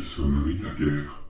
sonneries de la guerre.